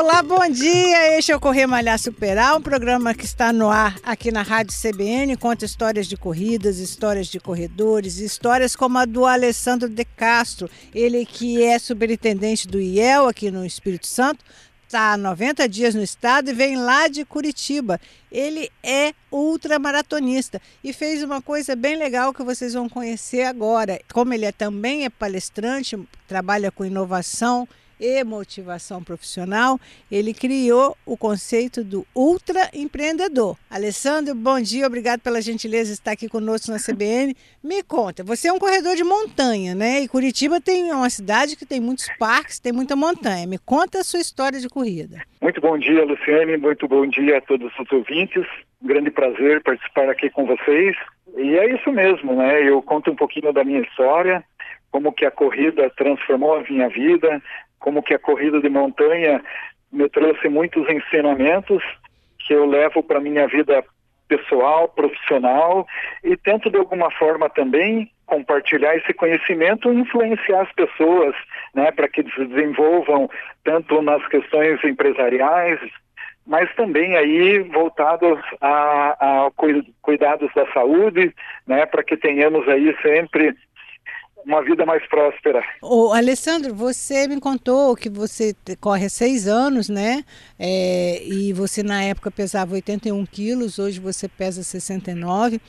Olá, bom dia. Este é o Correr Malhar Superar, um programa que está no ar aqui na Rádio CBN, conta histórias de corridas, histórias de corredores, histórias como a do Alessandro de Castro, ele que é superintendente do IEL aqui no Espírito Santo, está há 90 dias no estado e vem lá de Curitiba. Ele é ultramaratonista e fez uma coisa bem legal que vocês vão conhecer agora. Como ele é, também é palestrante, trabalha com inovação e motivação profissional, ele criou o conceito do ultra empreendedor. Alessandro, bom dia, obrigado pela gentileza de estar aqui conosco na CBN. Me conta, você é um corredor de montanha, né? E Curitiba tem uma cidade que tem muitos parques, tem muita montanha. Me conta a sua história de corrida. Muito bom dia, Luciane, muito bom dia a todos os ouvintes. Um grande prazer participar aqui com vocês. E é isso mesmo, né? Eu conto um pouquinho da minha história, como que a corrida transformou a minha vida, como que a corrida de montanha me trouxe muitos ensinamentos que eu levo para minha vida pessoal, profissional e tento de alguma forma também compartilhar esse conhecimento e influenciar as pessoas, né, para que se desenvolvam tanto nas questões empresariais, mas também aí voltados a, a cuidados da saúde, né, para que tenhamos aí sempre uma vida mais próspera. O Alessandro, você me contou que você corre há seis anos, né? É, e você na época pesava 81 quilos, hoje você pesa 69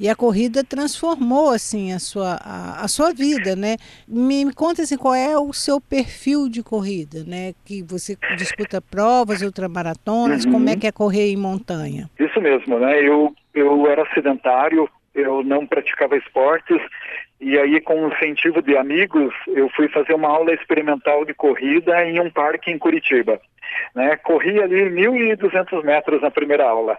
e a corrida transformou assim a sua a, a sua vida, né? Me, me, conta assim qual é o seu perfil de corrida, né? Que você disputa provas, ultramaratonas, uhum. como é que é correr em montanha? Isso mesmo, né? Eu eu era sedentário, eu não praticava esportes e aí, com o incentivo de amigos, eu fui fazer uma aula experimental de corrida em um parque em Curitiba. Né? Corri ali 1.200 metros na primeira aula.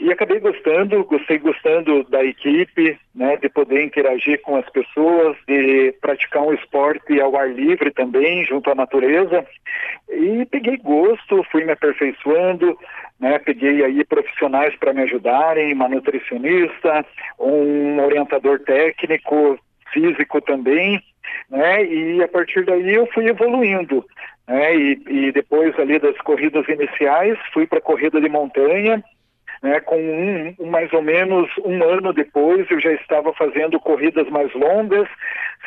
E acabei gostando, gostei gostando da equipe, né, de poder interagir com as pessoas, de praticar um esporte ao ar livre também, junto à natureza. E peguei gosto, fui me aperfeiçoando, né, peguei aí profissionais para me ajudarem, uma nutricionista, um orientador técnico, físico também, né? E a partir daí eu fui evoluindo, né? E, e depois ali das corridas iniciais fui para corrida de montanha, né, com um, um, mais ou menos um ano depois eu já estava fazendo corridas mais longas,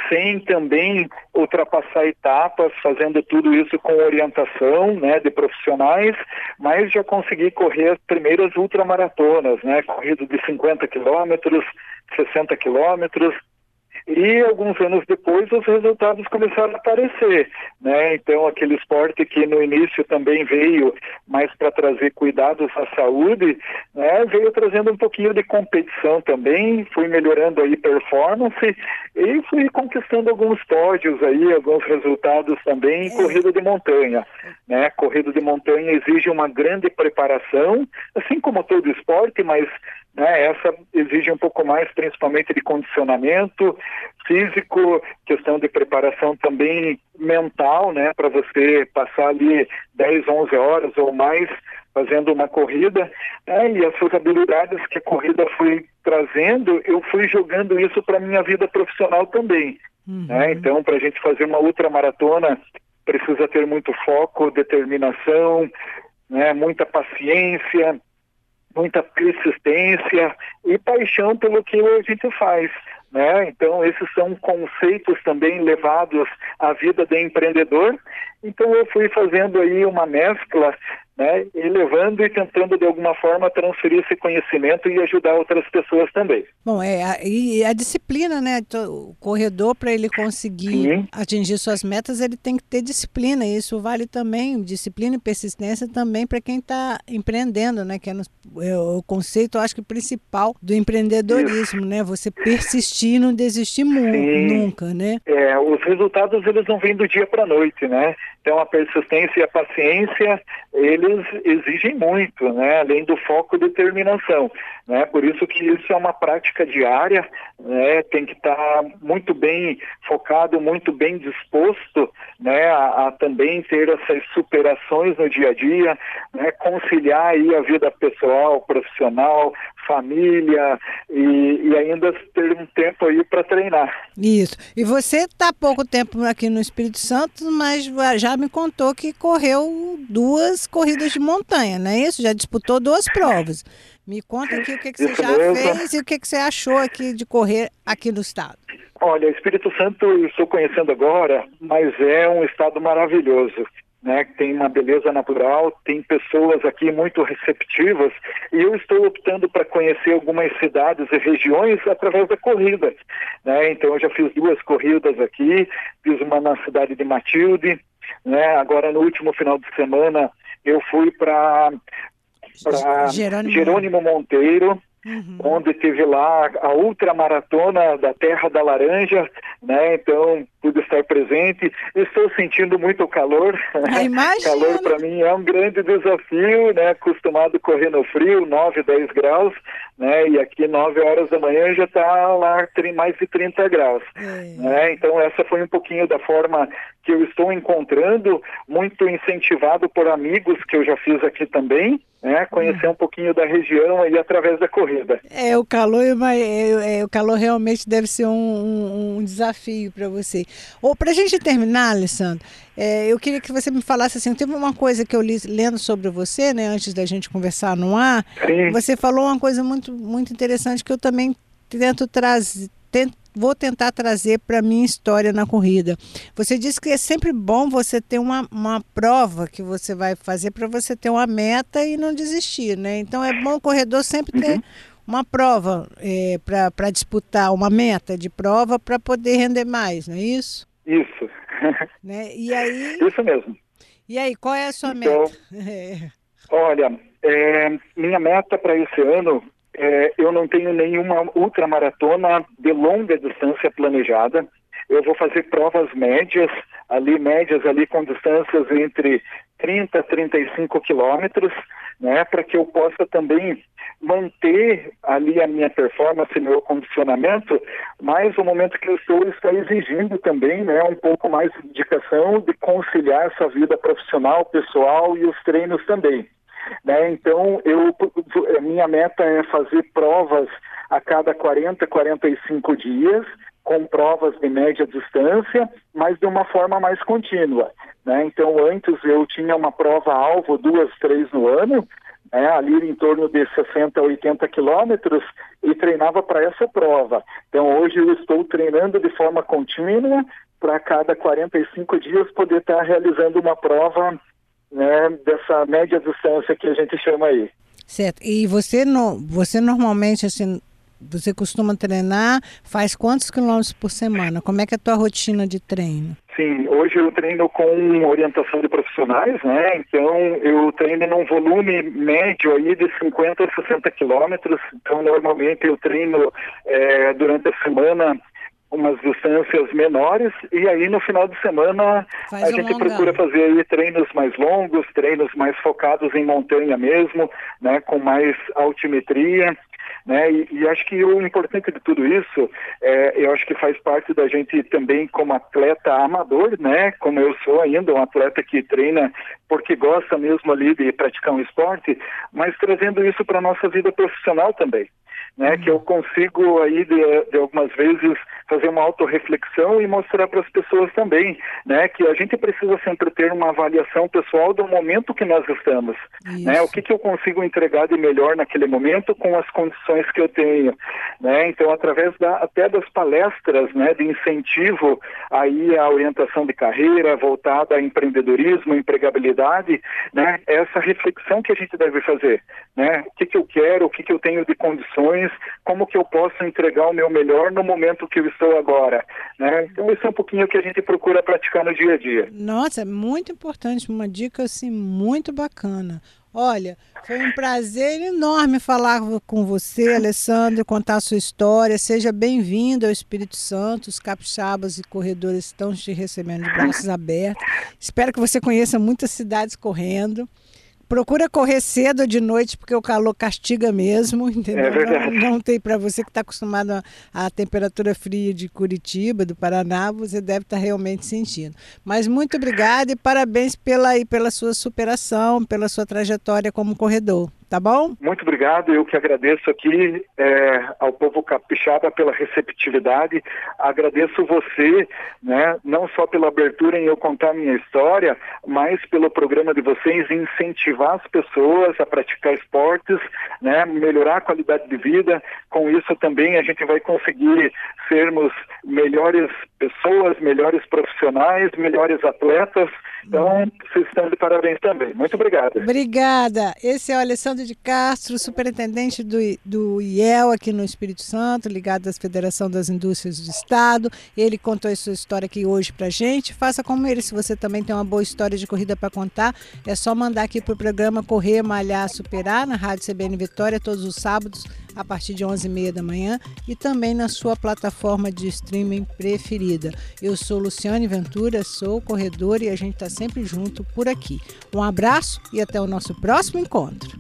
sem também ultrapassar etapas, fazendo tudo isso com orientação né, de profissionais, mas já consegui correr as primeiras ultramaratonas, né, de 50 quilômetros, 60 quilômetros, e alguns anos depois os resultados começaram a aparecer, né? Então aquele esporte que no início também veio mais para trazer cuidados à saúde, né? Veio trazendo um pouquinho de competição também, fui melhorando aí performance e fui conquistando alguns pódios aí, alguns resultados também em corrida de montanha, né? Corrida de montanha exige uma grande preparação, assim como todo esporte, mas né? Essa exige um pouco mais, principalmente de condicionamento físico, questão de preparação também mental, né? Para você passar ali 10, 11 horas ou mais fazendo uma corrida, né? e as suas habilidades que a corrida foi trazendo, eu fui jogando isso para minha vida profissional também. Uhum. Né? Então, para a gente fazer uma ultramaratona, precisa ter muito foco, determinação, né? muita paciência, muita persistência e paixão pelo que a gente faz. Né? Então, esses são conceitos também levados à vida do empreendedor. Então, eu fui fazendo aí uma mescla né, e levando e tentando de alguma forma transferir esse conhecimento e ajudar outras pessoas também. Bom, é a, e a disciplina, né? O corredor para ele conseguir Sim. atingir suas metas, ele tem que ter disciplina. E isso vale também disciplina e persistência também para quem está empreendendo, né? Que é, no, é, o conceito, acho que principal do empreendedorismo, isso. né? Você persistir, não desistir nunca, né? É, os resultados eles não vêm do dia para a noite, né? Então a persistência e a paciência, ele eles exigem muito, né? Além do foco e determinação, né? Por isso que isso é uma prática diária, né? Tem que estar tá muito bem focado, muito bem disposto, né? A, a, também ter essas superações no dia a dia, né? Conciliar aí a vida pessoal, profissional, família e, e ainda ter um tempo aí para treinar. Isso. E você está há pouco tempo aqui no Espírito Santo, mas já me contou que correu duas corridas de montanha, não é isso? Já disputou duas provas. Me conta aqui o que, que você já fez e o que, que você achou aqui de correr aqui no estado. Olha, Espírito Santo eu estou conhecendo agora, mas é um estado maravilhoso né, tem uma beleza natural, tem pessoas aqui muito receptivas e eu estou optando para conhecer algumas cidades e regiões através da corrida. Né? Então eu já fiz duas corridas aqui, fiz uma na cidade de Matilde, né? agora no último final de semana eu fui para Jerônimo. Jerônimo Monteiro, Uhum. onde teve lá a ultramaratona da Terra da Laranja, né? Então pude estar presente. Estou sentindo muito calor. calor para mim é um grande desafio, né? Acostumado a correr no frio, 9, 10 graus, né? E aqui 9 horas da manhã já está lá mais de 30 graus. É. Né? Então essa foi um pouquinho da forma que eu estou encontrando, muito incentivado por amigos que eu já fiz aqui também, né? Conhecer um pouquinho da região aí através da corrida. É, o calor, é, é, o calor realmente deve ser um, um, um desafio para você. Ou para a gente terminar, Alessandro, é, eu queria que você me falasse assim, teve uma coisa que eu li lendo sobre você, né, antes da gente conversar no ar, Sim. você falou uma coisa muito, muito interessante que eu também tento trazer, tento vou tentar trazer para a minha história na corrida. Você disse que é sempre bom você ter uma, uma prova que você vai fazer para você ter uma meta e não desistir, né? Então é bom o corredor sempre ter uhum. uma prova é, para disputar, uma meta de prova para poder render mais, não é isso? Isso. Né? E aí... Isso mesmo. E aí, qual é a sua então, meta? É. Olha, é, minha meta para esse ano é, eu não tenho nenhuma ultramaratona de longa distância planejada. Eu vou fazer provas médias, ali médias ali com distâncias entre 30 a 35 quilômetros, né, para que eu possa também manter ali a minha performance, meu condicionamento, mas o momento que eu estou está exigindo também, né, um pouco mais de dedicação de conciliar essa vida profissional, pessoal e os treinos também. Né? Então, eu, minha meta é fazer provas a cada 40, 45 dias, com provas de média distância, mas de uma forma mais contínua. Né? Então, antes eu tinha uma prova-alvo, duas, três no ano, né? ali em torno de 60 a 80 quilômetros, e treinava para essa prova. Então, hoje eu estou treinando de forma contínua para cada 45 dias poder estar realizando uma prova né, dessa média distância que a gente chama aí. Certo. E você, no, você normalmente, assim, você costuma treinar, faz quantos quilômetros por semana? Como é que é a tua rotina de treino? Sim, hoje eu treino com orientação de profissionais, né? Então eu treino num volume médio aí de 50 a 60 quilômetros. Então normalmente eu treino é, durante a semana umas distâncias menores e aí no final de semana Faz a um gente longão. procura fazer aí treinos mais longos, treinos mais focados em montanha mesmo, né, com mais altimetria. Né? E, e, acho que o importante de tudo isso, é, eu acho que faz parte da gente também como atleta amador, né? Como eu sou ainda, um atleta que treina porque gosta mesmo ali de praticar um esporte, mas trazendo isso para nossa vida profissional também né, que eu consigo aí de, de, algumas vezes fazer uma autorreflexão e mostrar para as pessoas também, né, que a gente precisa sempre ter uma avaliação pessoal do momento que nós estamos, né, o que, que eu consigo entregar de melhor naquele momento com as condições que eu tenho, né, então através da, até das palestras, né, de incentivo aí à orientação de carreira voltada a empreendedorismo, empregabilidade, né, essa reflexão que a gente deve fazer, né, o que, que eu quero, o que, que eu tenho de condições como que eu posso entregar o meu melhor no momento que eu estou agora. Né? Então, isso é um pouquinho que a gente procura praticar no dia a dia. Nossa, é muito importante, uma dica assim, muito bacana. Olha, foi um prazer enorme falar com você, Alessandro, contar a sua história. Seja bem-vindo ao Espírito Santo. Os capixabas e corredores estão te recebendo de braços abertos. Espero que você conheça muitas cidades correndo. Procura correr cedo ou de noite, porque o calor castiga mesmo, entendeu? É verdade. Não, não tem para você que está acostumado à, temperatura fria de Curitiba, do Paraná, você deve estar tá realmente sentindo. Mas muito obrigada e parabéns pela, pela sua superação, pela sua trajetória como corredor tá bom? Muito obrigado, eu que agradeço aqui é, ao povo capixaba pela receptividade, agradeço você, né, não só pela abertura em eu contar minha história, mas pelo programa de vocês incentivar as pessoas a praticar esportes, né, melhorar a qualidade de vida, com isso também a gente vai conseguir sermos melhores pessoas, melhores profissionais, melhores atletas, então, vocês estão de parabéns também. Muito obrigado. Obrigada. Esse é o Alessandro de Castro, superintendente do, do IEL aqui no Espírito Santo, ligado à Federação das Indústrias do Estado. Ele contou a sua história aqui hoje pra gente. Faça como ele, se você também tem uma boa história de corrida para contar, é só mandar aqui pro programa Correr, Malhar, Superar, na Rádio CBN Vitória, todos os sábados, a partir de 11h30 da manhã e também na sua plataforma de streaming preferida. Eu sou Luciane Ventura, sou corredora e a gente está sempre junto por aqui. Um abraço e até o nosso próximo encontro.